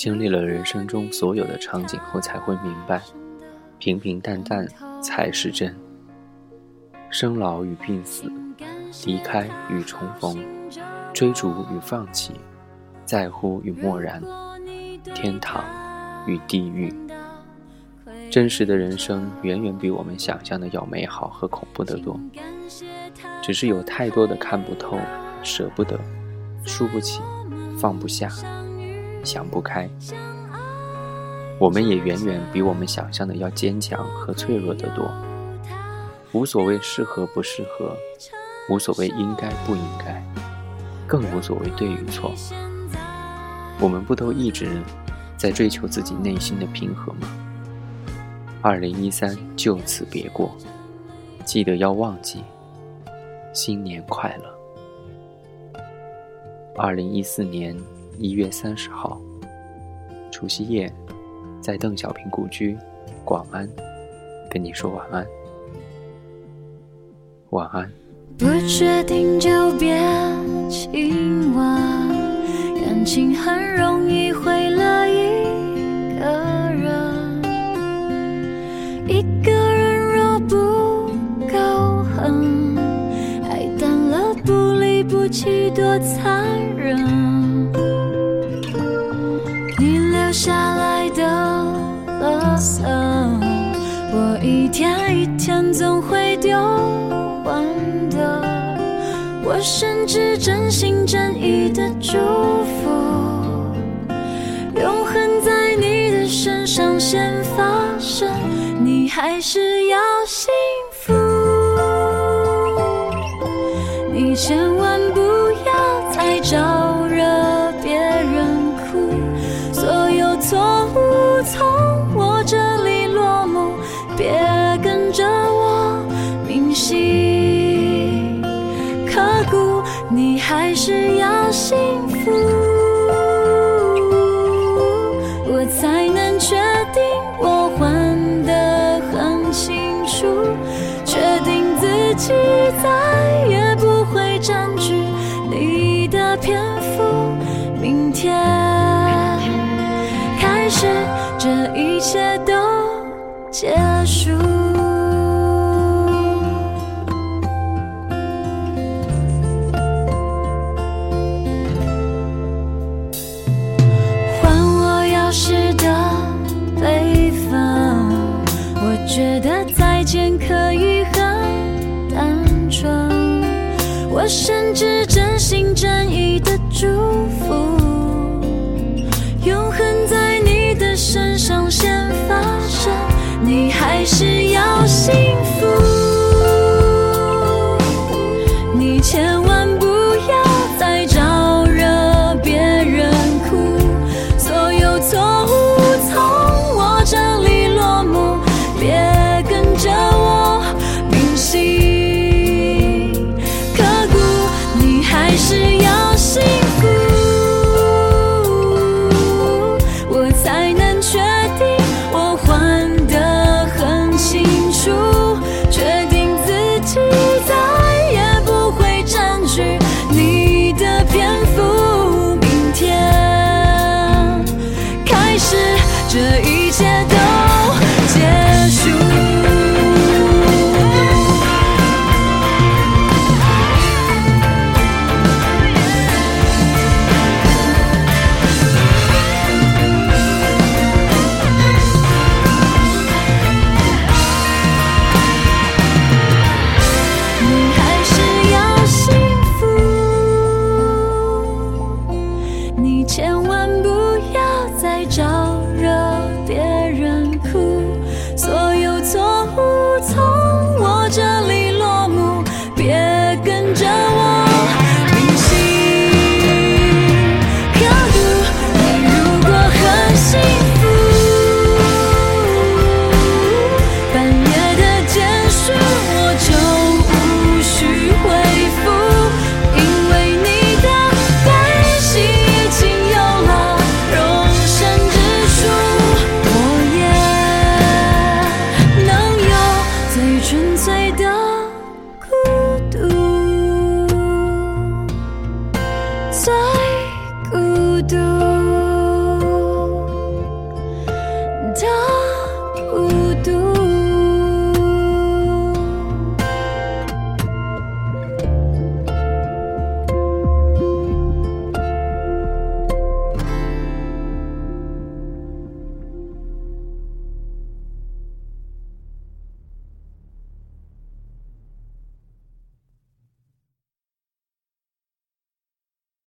经历了人生中所有的场景后，才会明白，平平淡淡才是真。生老与病死，离开与重逢，追逐与放弃，在乎与漠然，天堂与地狱。真实的人生远远比我们想象的要美好和恐怖得多，只是有太多的看不透、舍不得、输不起、放不下、想不开。我们也远远比我们想象的要坚强和脆弱得多。无所谓适合不适合，无所谓应该不应该，更无所谓对与错。我们不都一直在追求自己内心的平和吗？二零一三就此别过，记得要忘记。新年快乐！二零一四年一月三十号，除夕夜，在邓小平故居广安，跟你说晚安。晚安。不确定就别亲吻，感情很容易毁了一个人。一个人若不够狠，爱淡了不离不弃多残忍。留下来的垃圾，我一天一天总会丢完的。我甚至真心真意的祝福，永恒在你的身上先发生。你还是要幸福，你千万这里落幕，别跟着我铭心刻骨，你还是要幸福，我才能确定我还得很清楚，确定。自己再也不会占据你的篇幅，明天结束还我钥匙的北方，我觉得再见可以很单纯，我甚至真心真意的祝福，永恒在你的身上先发生。你还是要幸最孤独。